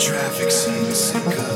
Traffic scene, sicko.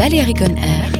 Balearic on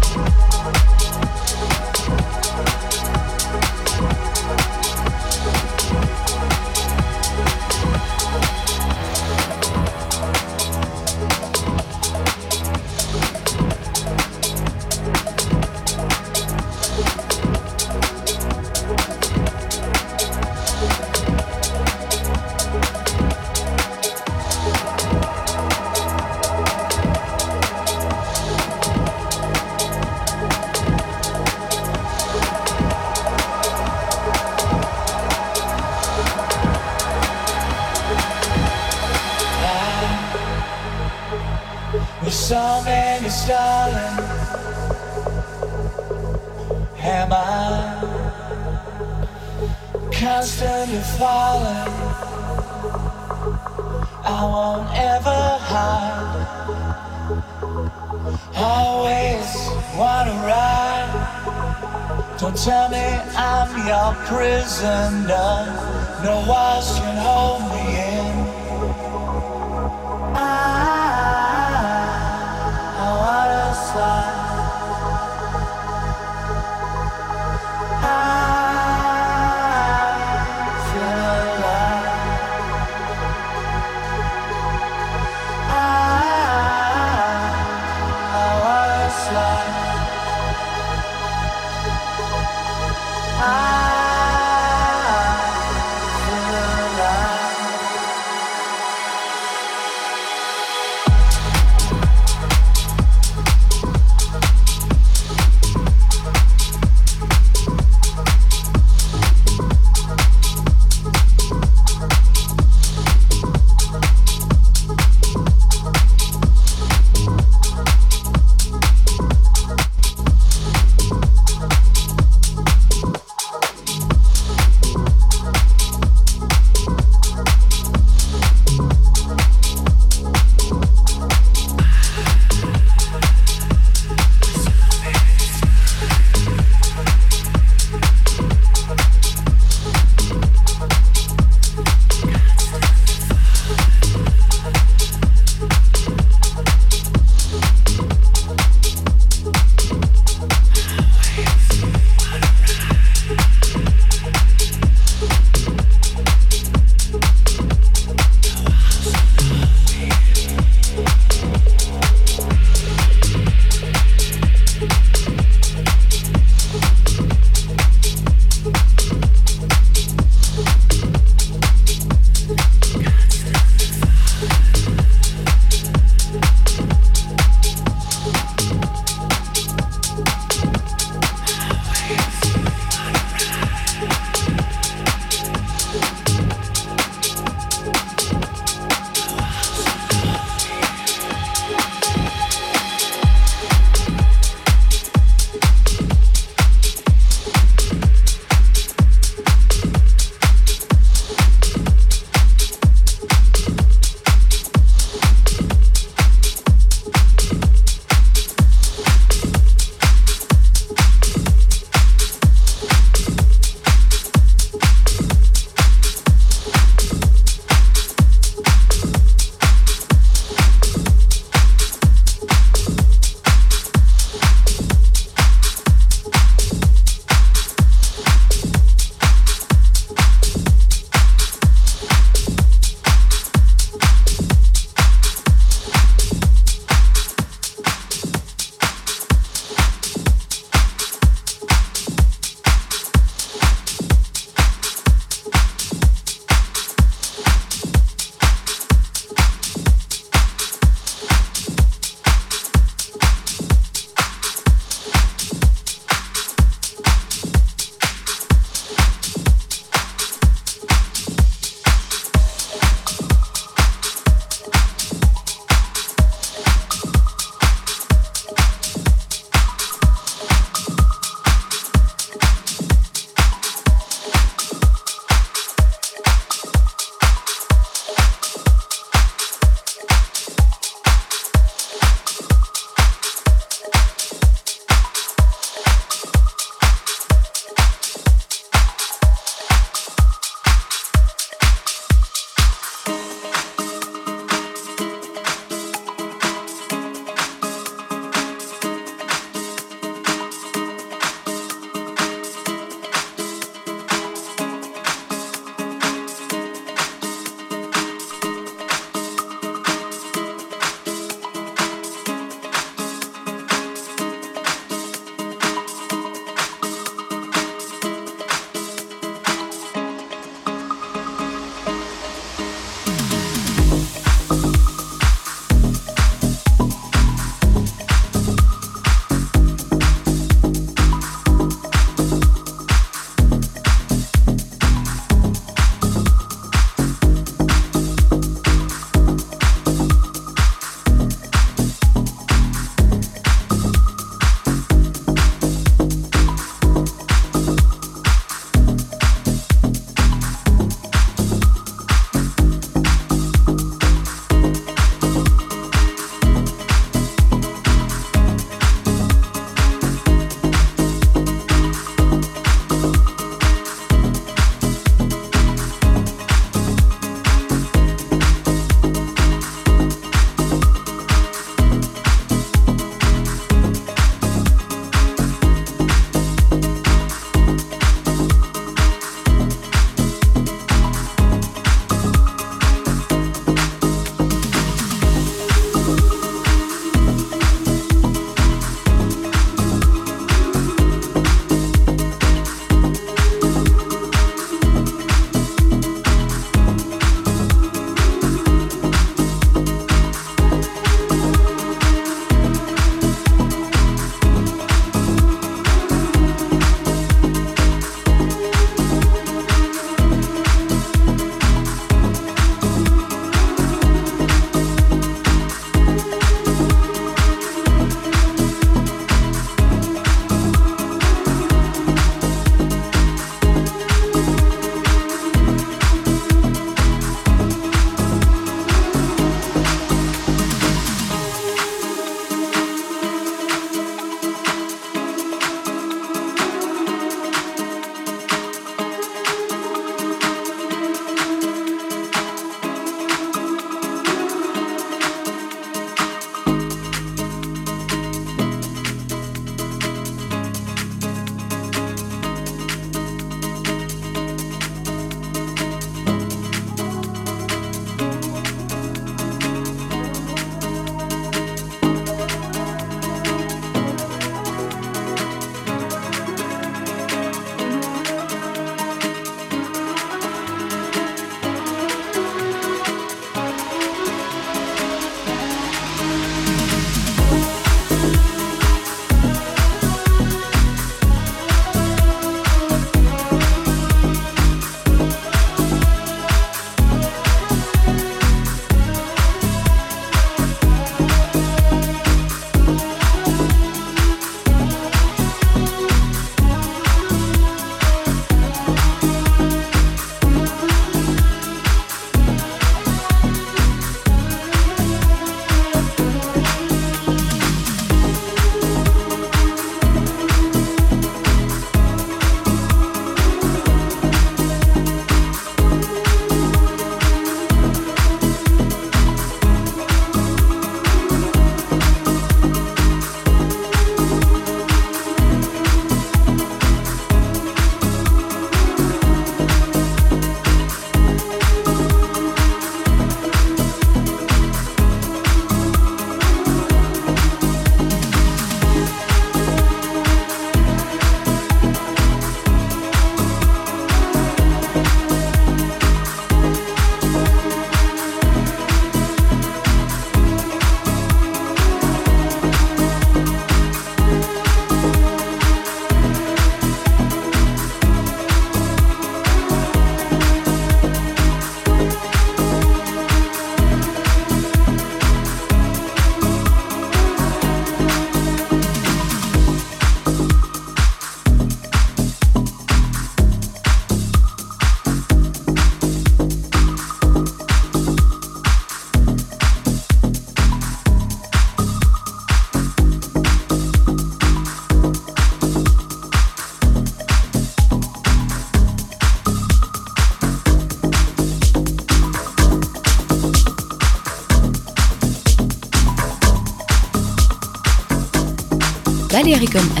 Balearic